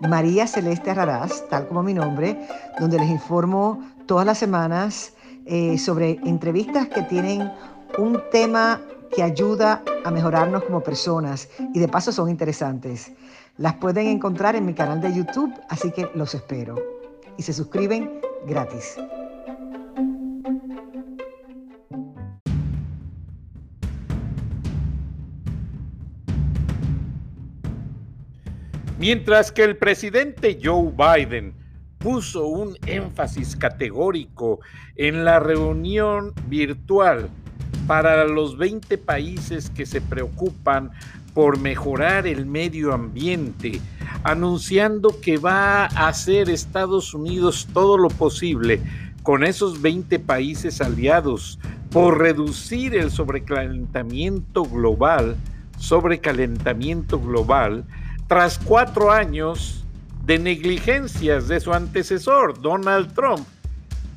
María Celeste Raraz, tal como mi nombre, donde les informo todas las semanas eh, sobre entrevistas que tienen un tema que ayuda a mejorarnos como personas y de paso son interesantes. Las pueden encontrar en mi canal de YouTube, así que los espero. Y se suscriben gratis. Mientras que el presidente Joe Biden puso un énfasis categórico en la reunión virtual para los 20 países que se preocupan por mejorar el medio ambiente, anunciando que va a hacer Estados Unidos todo lo posible con esos 20 países aliados por reducir el sobrecalentamiento global, sobrecalentamiento global, tras cuatro años de negligencias de su antecesor, Donald Trump,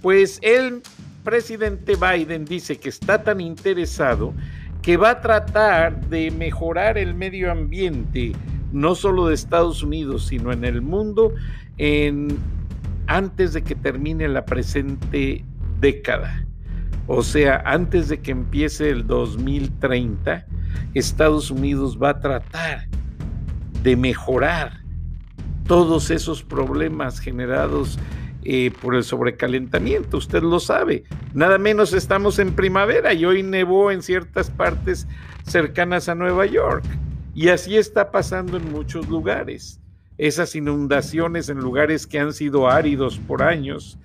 pues el presidente Biden dice que está tan interesado que va a tratar de mejorar el medio ambiente, no solo de Estados Unidos, sino en el mundo, antes de que termine la presente década. O sea, antes de que empiece el 2030, Estados Unidos va a tratar de mejorar todos esos problemas generados eh, por el sobrecalentamiento, usted lo sabe. Nada menos estamos en primavera y hoy nevó en ciertas partes cercanas a Nueva York. Y así está pasando en muchos lugares. Esas inundaciones en lugares que han sido áridos por años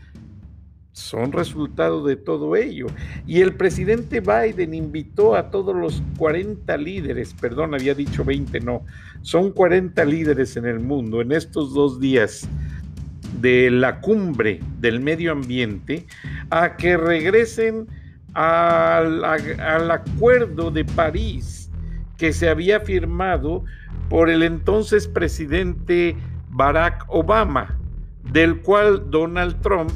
son resultado de todo ello. Y el presidente Biden invitó a todos los 40 líderes, perdón, había dicho 20, no, son 40 líderes en el mundo en estos dos días de la cumbre del medio ambiente a que regresen al, al acuerdo de París que se había firmado por el entonces presidente Barack Obama, del cual Donald Trump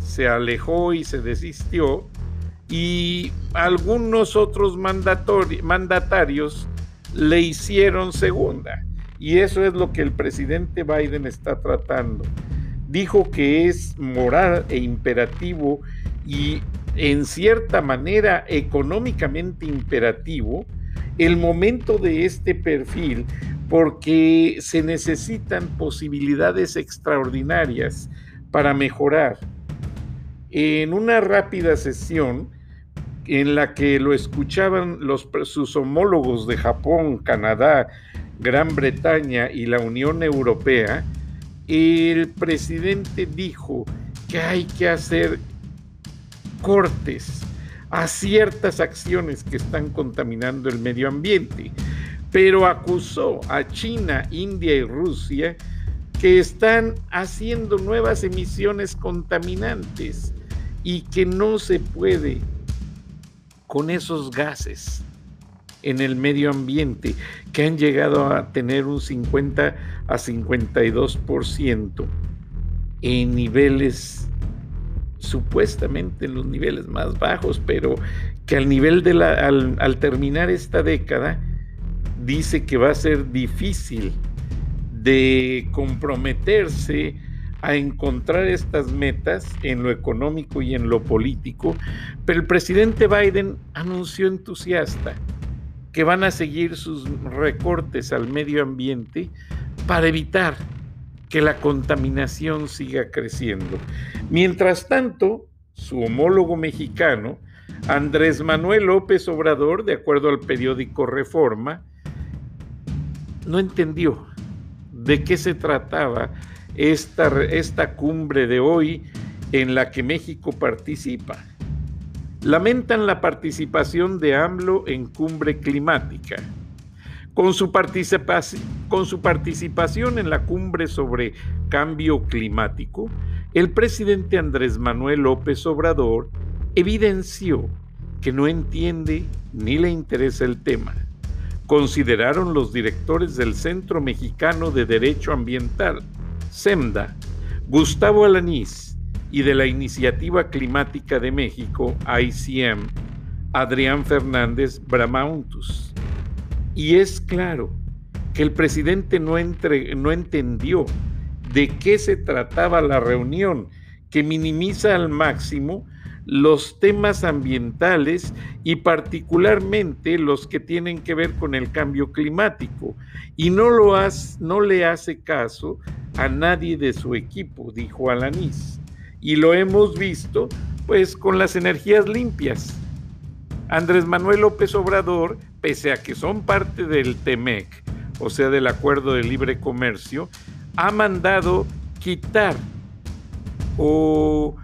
se alejó y se desistió, y algunos otros mandatarios le hicieron segunda. Y eso es lo que el presidente Biden está tratando. Dijo que es moral e imperativo y en cierta manera económicamente imperativo el momento de este perfil porque se necesitan posibilidades extraordinarias para mejorar en una rápida sesión en la que lo escuchaban sus homólogos de Japón, Canadá, Gran Bretaña y la Unión Europea, el presidente dijo que hay que hacer cortes a ciertas acciones que están contaminando el medio ambiente, pero acusó a China, India y Rusia que están haciendo nuevas emisiones contaminantes y que no se puede con esos gases en el medio ambiente que han llegado a tener un 50 a 52% en niveles supuestamente en los niveles más bajos, pero que al nivel de la al, al terminar esta década dice que va a ser difícil de comprometerse a encontrar estas metas en lo económico y en lo político, pero el presidente Biden anunció entusiasta que van a seguir sus recortes al medio ambiente para evitar que la contaminación siga creciendo. Mientras tanto, su homólogo mexicano, Andrés Manuel López Obrador, de acuerdo al periódico Reforma, no entendió de qué se trataba esta, esta cumbre de hoy en la que México participa. Lamentan la participación de AMLO en cumbre climática. Con su, con su participación en la cumbre sobre cambio climático, el presidente Andrés Manuel López Obrador evidenció que no entiende ni le interesa el tema. Consideraron los directores del Centro Mexicano de Derecho Ambiental, SEMDA, Gustavo Alanís, y de la Iniciativa Climática de México, ICM, Adrián Fernández Bramauntus. Y es claro que el presidente no, no entendió de qué se trataba la reunión, que minimiza al máximo los temas ambientales y particularmente los que tienen que ver con el cambio climático. Y no, lo no le hace caso a nadie de su equipo, dijo Alanís. Y lo hemos visto pues con las energías limpias. Andrés Manuel López Obrador, pese a que son parte del TEMEC, o sea, del Acuerdo de Libre Comercio, ha mandado quitar o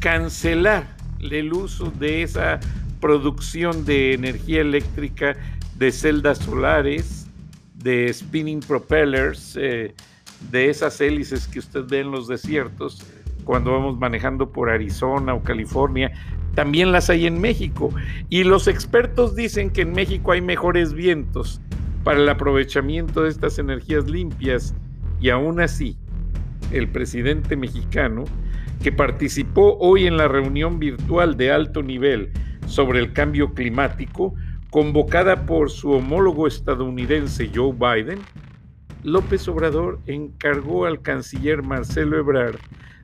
cancelar el uso de esa producción de energía eléctrica de celdas solares, de spinning propellers, eh, de esas hélices que usted ve en los desiertos cuando vamos manejando por Arizona o California. También las hay en México. Y los expertos dicen que en México hay mejores vientos para el aprovechamiento de estas energías limpias. Y aún así, el presidente mexicano que participó hoy en la reunión virtual de alto nivel sobre el cambio climático, convocada por su homólogo estadounidense Joe Biden, López Obrador encargó al canciller Marcelo Ebrard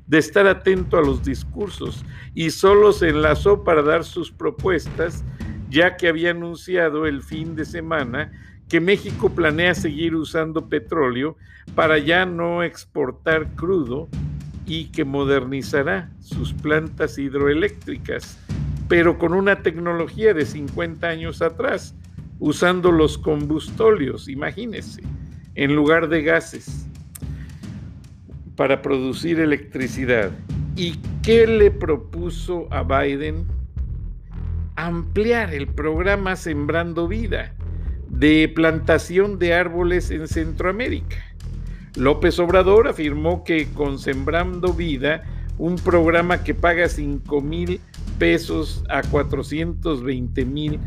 de estar atento a los discursos y solo se enlazó para dar sus propuestas, ya que había anunciado el fin de semana que México planea seguir usando petróleo para ya no exportar crudo y que modernizará sus plantas hidroeléctricas, pero con una tecnología de 50 años atrás, usando los combustóleos, imagínense, en lugar de gases, para producir electricidad. ¿Y qué le propuso a Biden? Ampliar el programa Sembrando Vida de plantación de árboles en Centroamérica López Obrador afirmó que con Sembrando Vida, un programa que paga 5 mil pesos a 420 mil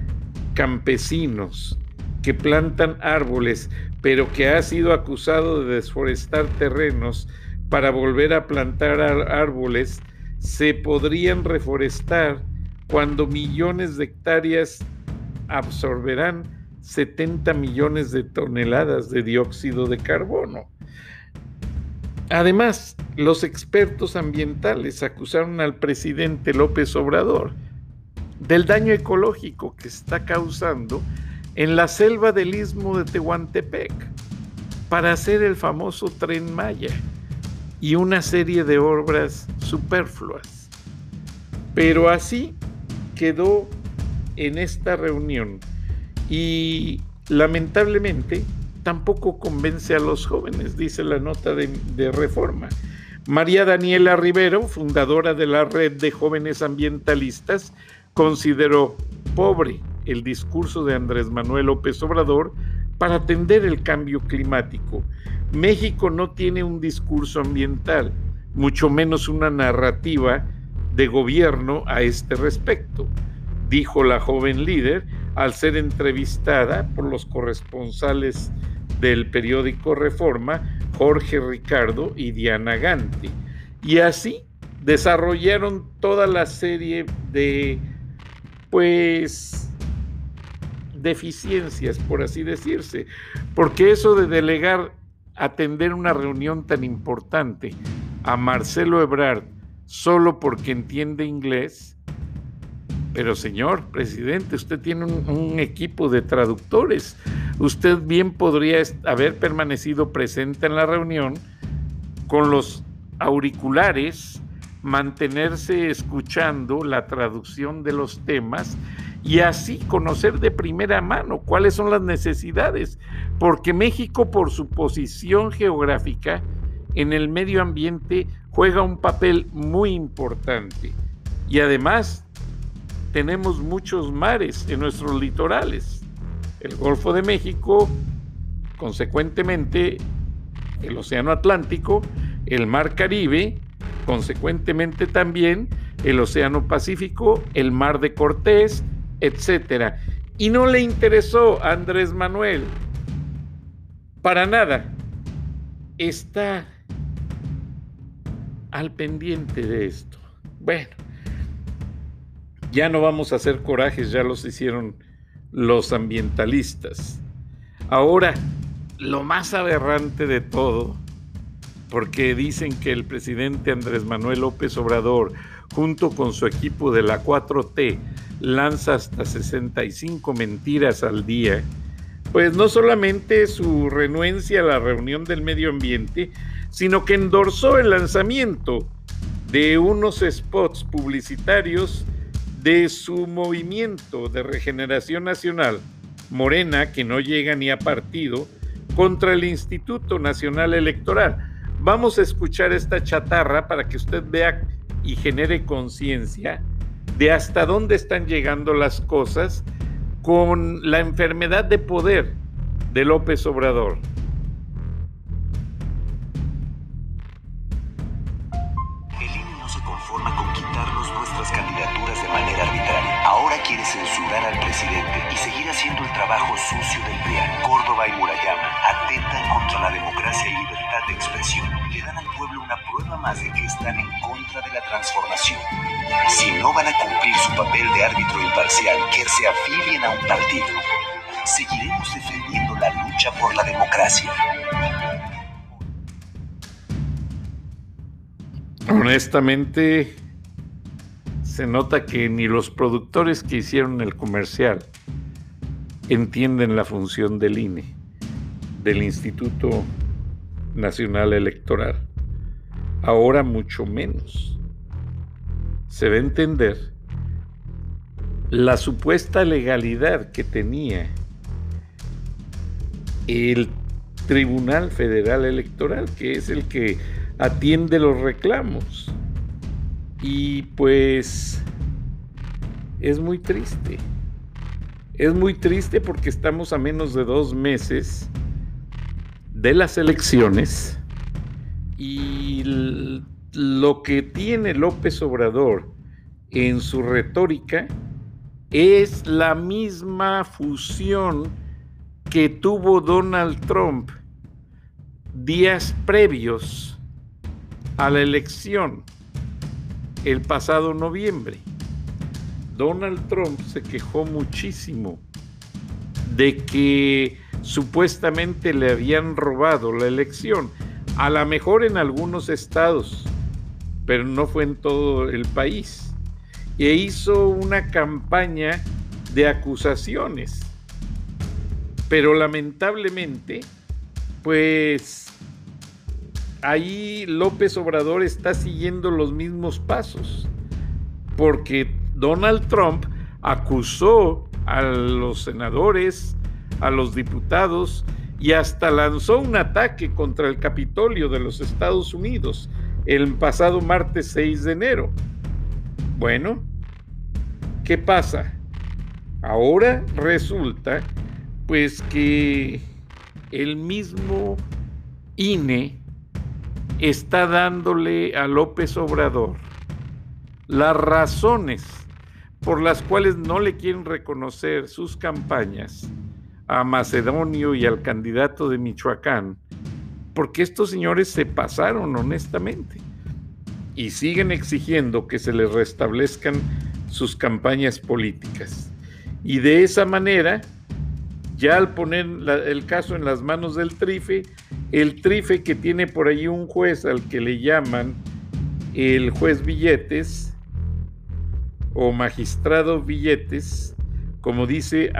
campesinos que plantan árboles, pero que ha sido acusado de desforestar terrenos para volver a plantar árboles, se podrían reforestar cuando millones de hectáreas absorberán 70 millones de toneladas de dióxido de carbono. Además, los expertos ambientales acusaron al presidente López Obrador del daño ecológico que está causando en la selva del istmo de Tehuantepec para hacer el famoso tren Maya y una serie de obras superfluas. Pero así quedó en esta reunión y lamentablemente tampoco convence a los jóvenes, dice la nota de, reforma. María Daniela Rivero, fundadora de la Red de Jóvenes Ambientalistas, consideró pobre el discurso de Andrés Manuel López Obrador para atender el cambio climático. México no tiene un discurso ambiental, mucho menos una narrativa de gobierno a este respecto, dijo la joven líder al ser entrevistada por los corresponsales del periódico Reforma, Jorge Ricardo y Diana Ganti. Y así desarrollaron toda la serie de, pues, deficiencias, por así decirse, porque eso de delegar atender una reunión tan importante a Marcelo Ebrard solo porque entiende inglés, pero señor presidente, usted tiene un, equipo de traductores. Usted bien podría haber permanecido presente en la reunión con los auriculares, mantenerse escuchando la traducción de los temas y así conocer de primera mano cuáles son las necesidades, porque México por su posición geográfica en el medio ambiente juega un papel muy importante y además tenemos muchos mares en nuestros litorales. el Golfo de México, consecuentemente el Océano Atlántico, el Mar Caribe, consecuentemente también el Océano Pacífico, el Mar de Cortés, etc. Y no le interesó a Andrés Manuel para nada. Está al pendiente de esto. Bueno, ya no vamos a hacer corajes, ya los hicieron los ambientalistas. Ahora, lo más aberrante de todo, porque dicen que el presidente Andrés Manuel López Obrador, junto con su equipo de la 4T, lanza hasta 65 mentiras al día, pues no solamente su renuencia a la reunión del medio ambiente, sino que endorsó el lanzamiento de unos spots publicitarios de su movimiento de regeneración nacional, Morena, que no llega ni a partido, contra el Instituto Nacional Electoral. Vamos a escuchar esta chatarra para que usted vea y genere conciencia de hasta dónde están llegando las cosas con la enfermedad de poder de López Obrador. Censurar al presidente y seguir haciendo el trabajo sucio del PRIAN. Córdoba y Murayama atentan contra la democracia y libertad de expresión. Le dan al pueblo una prueba más de que están en contra de la transformación. Si no van a cumplir su papel de árbitro imparcial, que se afilien a un partido. Seguiremos defendiendo la lucha por la democracia. Honestamente, se nota que ni los productores que hicieron el comercial entienden la función del INE, del Instituto Nacional Electoral. Ahora mucho menos. Se va a entender la supuesta legalidad que tenía el Tribunal Federal Electoral, que es el que atiende los reclamos. Y pues es muy triste. Es muy triste porque estamos a menos de dos meses de las elecciones y lo que tiene López Obrador en su retórica es la misma fusión que tuvo Donald Trump días previos a la elección el pasado noviembre. Donald Trump se quejó muchísimo de que supuestamente le habían robado la elección, a lo mejor en algunos estados, pero no fue en todo el país. E hizo una campaña de acusaciones. Pero lamentablemente, pues ahí López Obrador está siguiendo los mismos pasos, porque Donald Trump acusó a los senadores, a los diputados y hasta lanzó un ataque contra el Capitolio de los Estados Unidos el pasado martes 6 de enero. Bueno, ¿qué pasa? Ahora resulta pues que el mismo INE está dándole a López Obrador las razones por las cuales no le quieren reconocer sus campañas a Macedonio y al candidato de Michoacán, porque estos señores se pasaron honestamente y siguen exigiendo que se les restablezcan sus campañas políticas. Y de esa manera, ya al poner el caso en las manos del Trife, el trife que tiene por ahí un juez al que le llaman el juez billetes o magistrado billetes, como dice,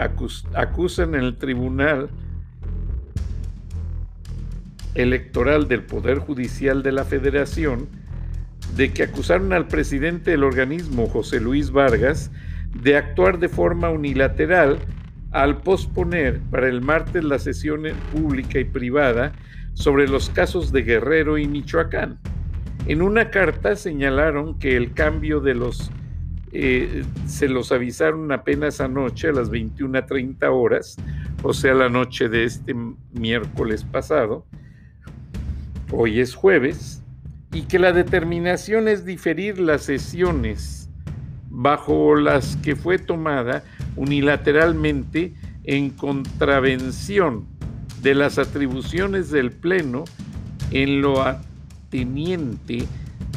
acusan en el tribunal electoral del Poder Judicial de la Federación de que acusaron al presidente del organismo, José Luis Vargas, de actuar de forma unilateral al posponer para el martes la sesión pública y privada sobre los casos de Guerrero y Michoacán. En una carta señalaron que el cambio de los eh, se los avisaron apenas anoche a las 21.30 horas o sea, la noche de este miércoles pasado, hoy es jueves, y que la determinación es diferir las sesiones bajo las que fue tomada unilateralmente en contravención de las atribuciones del Pleno en lo ateniente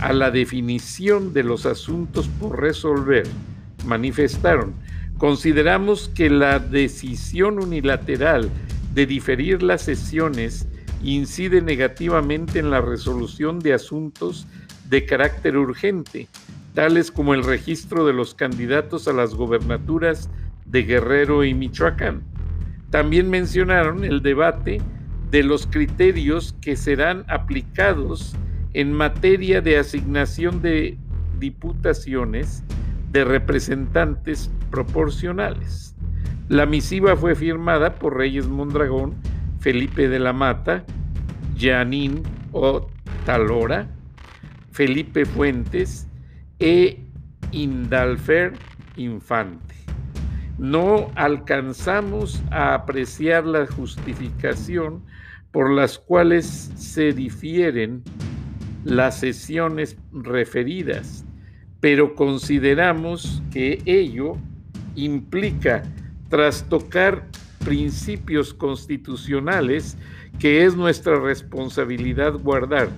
a la definición de los asuntos por resolver, manifestaron, consideramos que la decisión unilateral de diferir las sesiones incide negativamente en la resolución de asuntos de carácter urgente, tales como el registro de los candidatos a las gobernaturas de Guerrero y Michoacán. También mencionaron el debate de los criterios que serán aplicados en materia de asignación de diputaciones de representantes proporcionales. La misiva fue firmada por Reyes Mondragón, Felipe de la Mata, Janín Otalora, Felipe Fuentes e Indalfer Infante. No alcanzamos a apreciar la justificación por las cuales se difieren las sesiones referidas, pero consideramos que ello implica trastocar principios constitucionales que es nuestra responsabilidad guardar,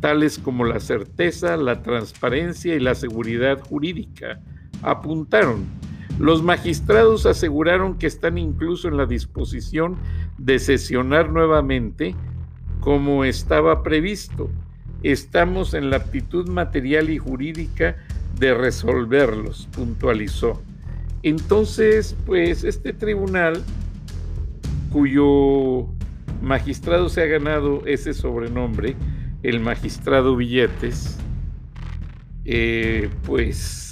tales como la certeza, la transparencia y la seguridad jurídica, apuntaron. Los magistrados aseguraron que están incluso en la disposición de sesionar nuevamente como estaba previsto. Estamos en la aptitud material y jurídica de resolverlos, puntualizó. Entonces, pues este tribunal, cuyo magistrado se ha ganado ese sobrenombre, el magistrado Billetes, eh, pues,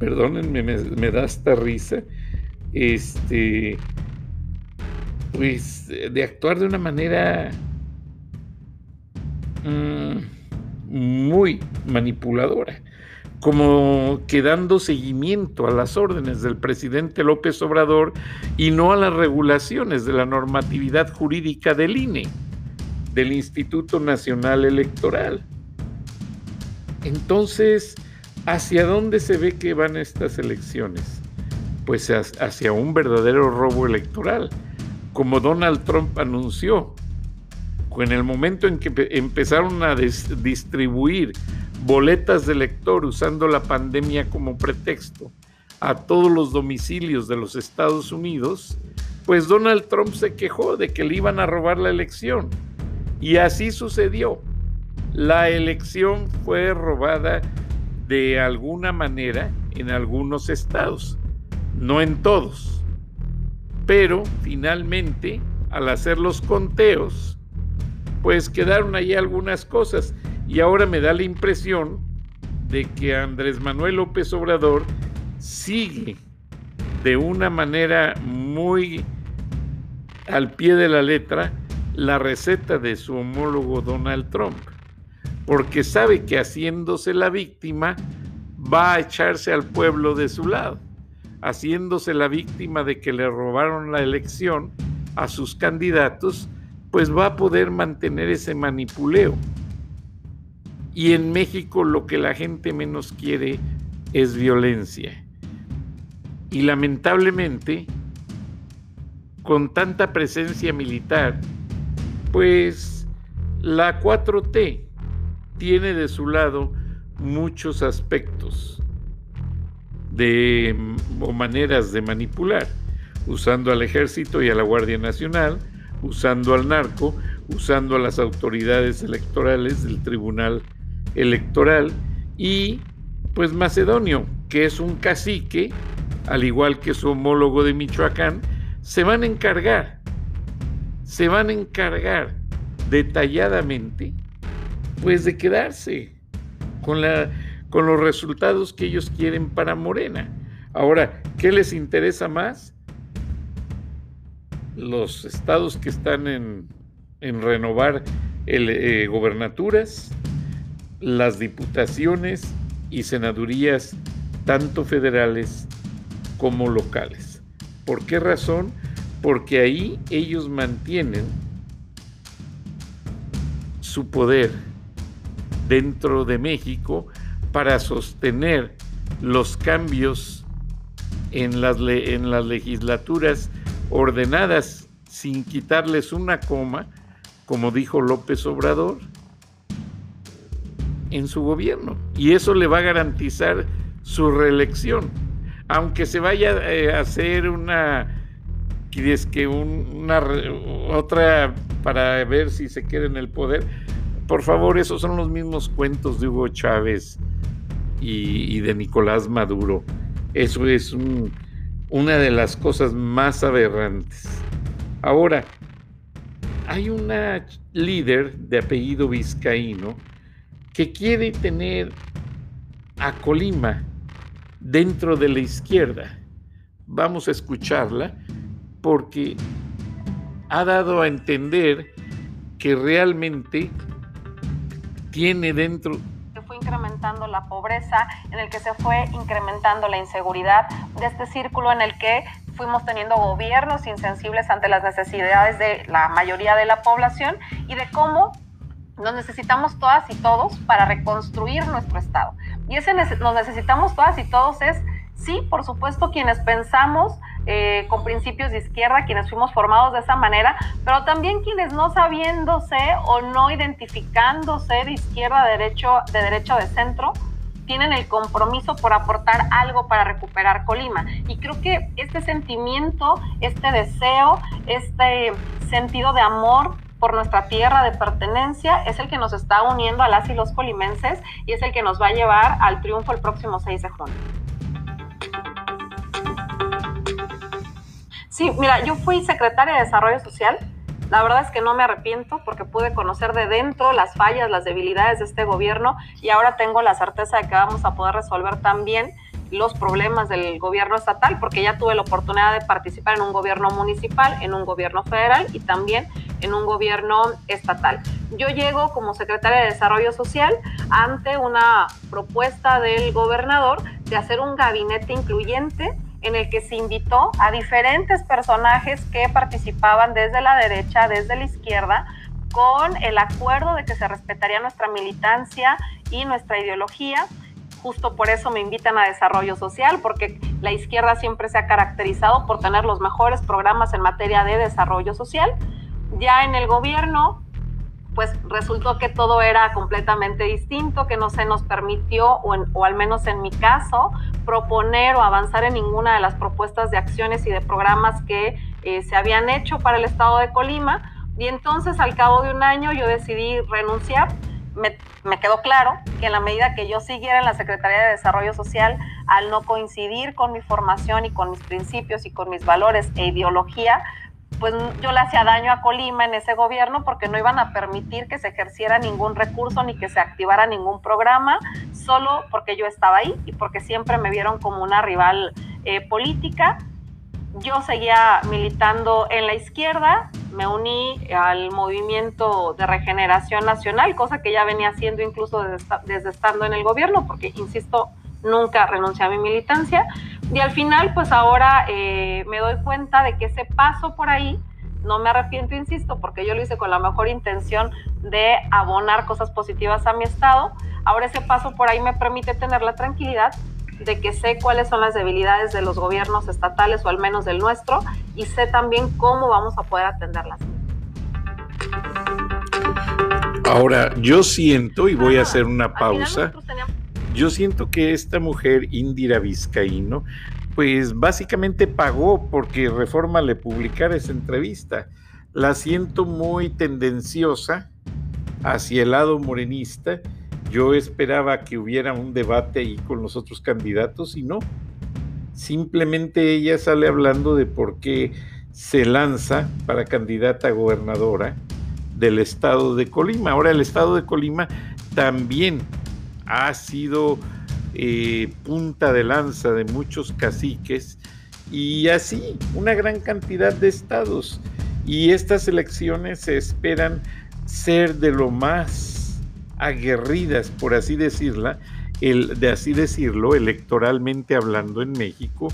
perdónenme, me, da esta risa, este, pues, de actuar de una manera mm, muy manipuladora como que dando seguimiento a las órdenes del presidente López Obrador y no a las regulaciones de la normatividad jurídica del INE, del Instituto Nacional Electoral. Entonces, ¿hacia dónde se ve que van estas elecciones? Pues hacia un verdadero robo electoral, como Donald Trump anunció. En el momento en que empezaron a distribuir boletas de lector usando la pandemia como pretexto a todos los domicilios de los Estados Unidos, pues Donald Trump se quejó de que le iban a robar la elección. Y así sucedió. La elección fue robada de alguna manera en algunos estados, no en todos. Pero finalmente, al hacer los conteos, pues quedaron ahí algunas cosas y ahora me da la impresión de que Andrés Manuel López Obrador sigue de una manera muy al pie de la letra la receta de su homólogo Donald Trump, porque sabe que haciéndose la víctima va a echarse al pueblo de su lado, haciéndose la víctima de que le robaron la elección a sus candidatos, pues va a poder mantener ese manipuleo. Y en México lo que la gente menos quiere es violencia. Y lamentablemente, con tanta presencia militar, pues la 4T tiene de su lado muchos aspectos de, o maneras de manipular, usando al ejército y a la Guardia Nacional, usando al narco, usando a las autoridades electorales del Tribunal electoral y pues Macedonio, que es un cacique, al igual que su homólogo de Michoacán, se van a encargar, se van a encargar detalladamente, pues de quedarse con, los resultados que ellos quieren para Morena. Ahora, ¿qué les interesa más? Los estados que están en, en renovar el, eh, gobernaturas, las diputaciones y senadurías tanto federales como locales. ¿Por qué razón? porque ahí ellos mantienen su poder dentro de México para sostener los cambios en las, en las legislaturas ordenadas sin quitarles una coma, como dijo López Obrador, en su gobierno. Y eso le va a garantizar su reelección. Aunque se vaya eh, a hacer una, es que una otra para ver si se queda en el poder. Por favor, esos son los mismos cuentos de Hugo Chávez y, de Nicolás Maduro. Eso es una de las cosas más aberrantes. Ahora, hay una líder de apellido vizcaíno que quiere tener a Colima dentro de la izquierda. Vamos a escucharla porque ha dado a entender que realmente tiene dentro se fue incrementando la pobreza, en el que se fue incrementando la inseguridad, de este círculo en el que fuimos teniendo gobiernos insensibles ante las necesidades de la mayoría de la población y de cómo nos necesitamos todas y todos para reconstruir nuestro Estado. Y ese nos necesitamos todas y todos es, sí, por supuesto, quienes pensamos eh, con principios de izquierda, quienes fuimos formados de esa manera, pero también quienes no sabiéndose o no identificándose de izquierda, de derecho, de derecho, de centro, tienen el compromiso por aportar algo para recuperar Colima. Y creo que este sentimiento, este deseo, este sentido de amor por nuestra tierra de pertenencia es el que nos está uniendo a las y los colimenses y es el que nos va a llevar al triunfo el próximo 6 de junio. Sí, mira, yo fui secretaria de Desarrollo Social. La verdad es que no me arrepiento porque pude conocer de dentro las fallas, las debilidades de este gobierno y ahora tengo la certeza de que vamos a poder resolver también los problemas del gobierno estatal, porque ya tuve la oportunidad de participar en un gobierno municipal, en un gobierno federal y también en un gobierno estatal. Yo llego como secretaria de Desarrollo Social ante una propuesta del gobernador de hacer un gabinete incluyente en el que se invitó a diferentes personajes que participaban desde la derecha, desde la izquierda, con el acuerdo de que se respetaría nuestra militancia y nuestra ideología Justo por eso me invitan a desarrollo social, porque la izquierda siempre se ha caracterizado por tener los mejores programas en materia de desarrollo social. Ya en el gobierno, pues resultó que todo era completamente distinto, que no se nos permitió, o, al menos en mi caso, proponer o avanzar en ninguna de las propuestas de acciones y de programas que eh, se habían hecho para el estado de Colima. Y entonces al cabo de un año yo decidí renunciar me, quedó claro que en la medida que yo siguiera en la Secretaría de Desarrollo Social, al no coincidir con mi formación y con mis principios y con mis valores e ideología, pues yo le hacía daño a Colima en ese gobierno porque no iban a permitir que se ejerciera ningún recurso ni que se activara ningún programa, solo porque yo estaba ahí y porque siempre me vieron como una rival eh, política. Yo seguía militando en la izquierda, me uní al movimiento de regeneración nacional, cosa que ya venía haciendo incluso desde, estando en el gobierno, porque, insisto, nunca renuncié a mi militancia. Y al final, pues ahora eh, me doy cuenta de que ese paso por ahí, no me arrepiento, insisto, porque yo lo hice con la mejor intención de abonar cosas positivas a mi estado. Ahora ese paso por ahí me permite tener la tranquilidad de que sé cuáles son las debilidades de los gobiernos estatales o al menos del nuestro y sé también cómo vamos a poder atenderlas. Ahora, yo siento, y voy a hacer una pausa, yo siento que esta mujer, Indira Vizcaíno, pues básicamente pagó porque Reforma le publicara esa entrevista. La siento muy tendenciosa hacia el lado morenista yo esperaba que hubiera un debate ahí con los otros candidatos y no. Simplemente ella sale hablando de por qué se lanza para candidata a gobernadora del estado de Colima. Ahora el estado de Colima también ha sido eh, punta de lanza de muchos caciques y así una gran cantidad de estados. Y estas elecciones se esperan ser de lo más aguerridas, por así decirla, el, de así decirlo, electoralmente hablando en México,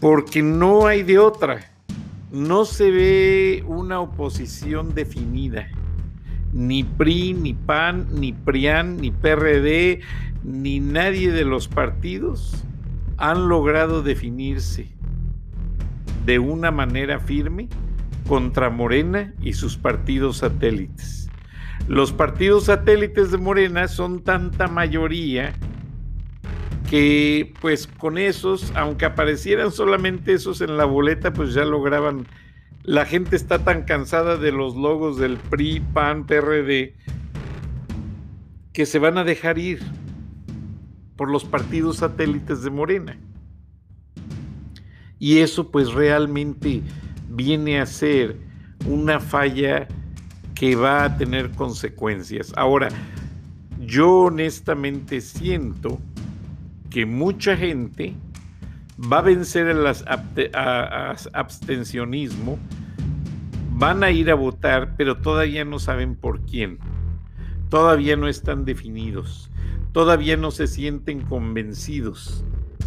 porque no hay de otra. no se ve una oposición definida. Ni PRI, ni PAN, ni PRIAN, ni PRD, ni nadie de los partidos han logrado definirse de una manera firme contra Morena y sus partidos satélites. Los partidos satélites de Morena son tanta mayoría que pues con esos, aunque aparecieran solamente esos en la boleta, pues ya lograban. La gente está tan cansada de los logos del PRI, PAN, PRD, que se van a dejar ir por los partidos satélites de Morena. Y eso pues realmente viene a ser una falla que va a tener consecuencias. Ahora, yo honestamente siento que mucha gente va a vencer el abstencionismo, van a ir a votar, pero todavía no saben por quién. Todavía no están definidos. Todavía no se sienten convencidos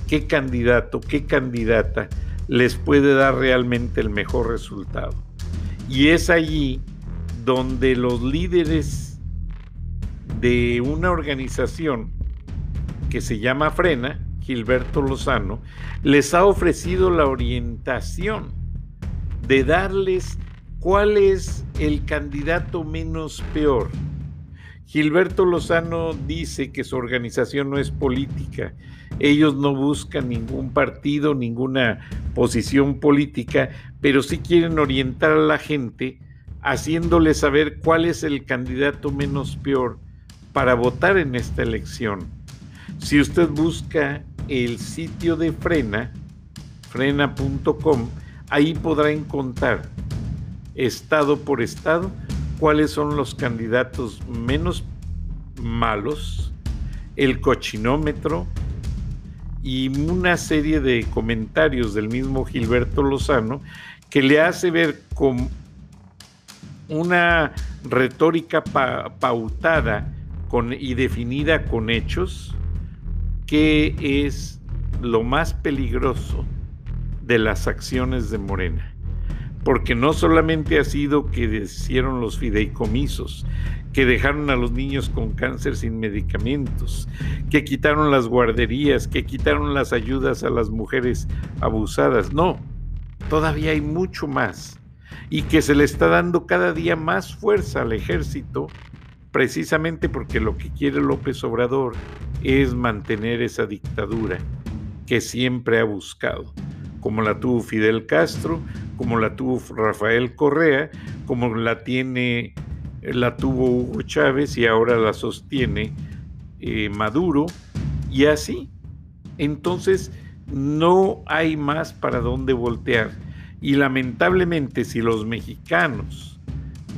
qué candidato, qué candidata les puede dar realmente el mejor resultado. Y es allí donde los líderes de una organización que se llama Frena, Gilberto Lozano, les ha ofrecido la orientación de darles cuál es el candidato menos peor. Gilberto Lozano dice que su organización no es política. Ellos no buscan ningún partido, ninguna posición política, pero sí quieren orientar a la gente haciéndole saber cuál es el candidato menos peor para votar en esta elección. Si usted busca el sitio de Frena, frena.com, ahí podrá encontrar estado por estado cuáles son los candidatos menos malos, el cochinómetro y una serie de comentarios del mismo Gilberto Lozano que le hace ver con una retórica pautada y definida con hechos qué es lo más peligroso de las acciones de Morena. Porque no solamente ha sido que hicieron los fideicomisos, que dejaron a los niños con cáncer sin medicamentos, que quitaron las guarderías, que quitaron las ayudas a las mujeres abusadas. No, todavía hay mucho más. Y que se le está dando cada día más fuerza al ejército, precisamente porque lo que quiere López Obrador es mantener esa dictadura que siempre ha buscado, como la tuvo Fidel Castro, como la tuvo Rafael Correa, como la tiene, la tuvo Hugo Chávez y ahora la sostiene eh, Maduro, y así. Entonces, no hay más para dónde voltear. Y lamentablemente, si los mexicanos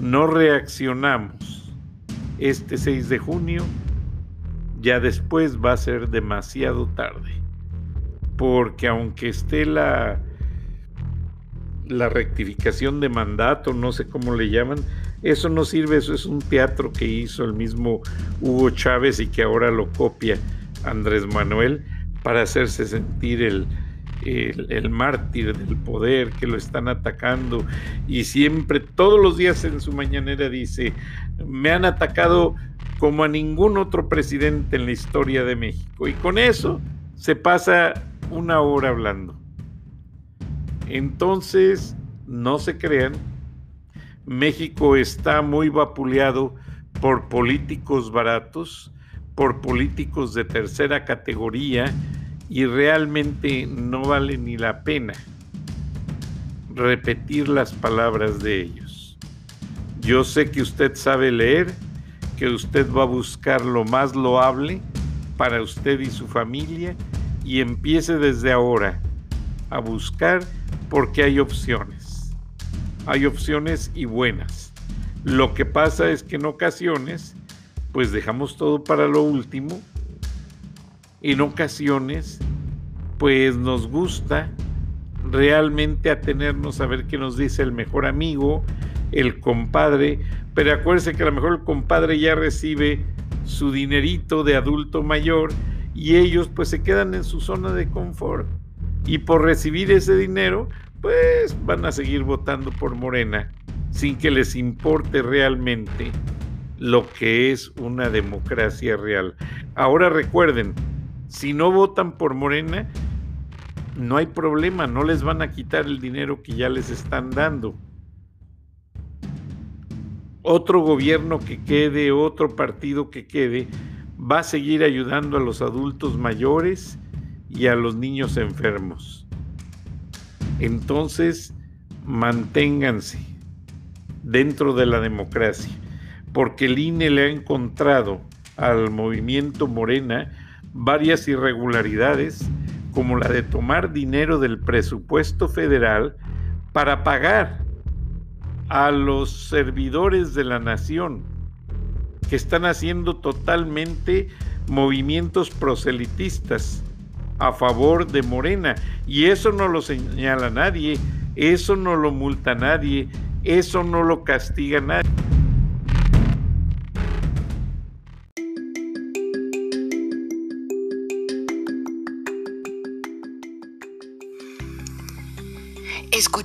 no reaccionamos este 6 de junio, ya después va a ser demasiado tarde. Porque aunque esté la, la rectificación de mandato, no sé cómo le llaman, eso no sirve, eso es un teatro que hizo el mismo Hugo Chávez y que ahora lo copia Andrés Manuel para hacerse sentir el, el, el, mártir del poder que lo están atacando y siempre, todos los días en su mañanera dice, me han atacado como a ningún otro presidente en la historia de México. Y con eso se pasa una hora hablando. Entonces, no se crean, México está muy vapuleado por políticos baratos, por políticos de tercera categoría y realmente no vale ni la pena repetir las palabras de ellos. Yo sé que usted sabe leer que usted va a buscar lo más loable para usted y su familia y empiece desde ahora a buscar porque hay opciones. Hay opciones y buenas. Lo que pasa es que en ocasiones pues dejamos todo para lo último. En ocasiones pues nos gusta realmente atenernos a ver qué nos dice el mejor amigo, el compadre, pero acuérdese que a lo mejor el compadre ya recibe su dinerito de adulto mayor y ellos pues se quedan en su zona de confort y por recibir ese dinero pues van a seguir votando por Morena sin que les importe realmente lo que es una democracia real. Ahora recuerden, si no votan por Morena, no hay problema, no les van a quitar el dinero que ya les están dando. Otro gobierno que quede, otro partido que quede, va a seguir ayudando a los adultos mayores y a los niños enfermos. Entonces, manténganse dentro de la democracia, porque el INE le ha encontrado al movimiento Morena varias irregularidades, como la de tomar dinero del presupuesto federal para pagar a los servidores de la nación que están haciendo totalmente movimientos proselitistas a favor de Morena. Y eso no lo señala nadie, eso no lo multa nadie, eso no lo castiga nadie.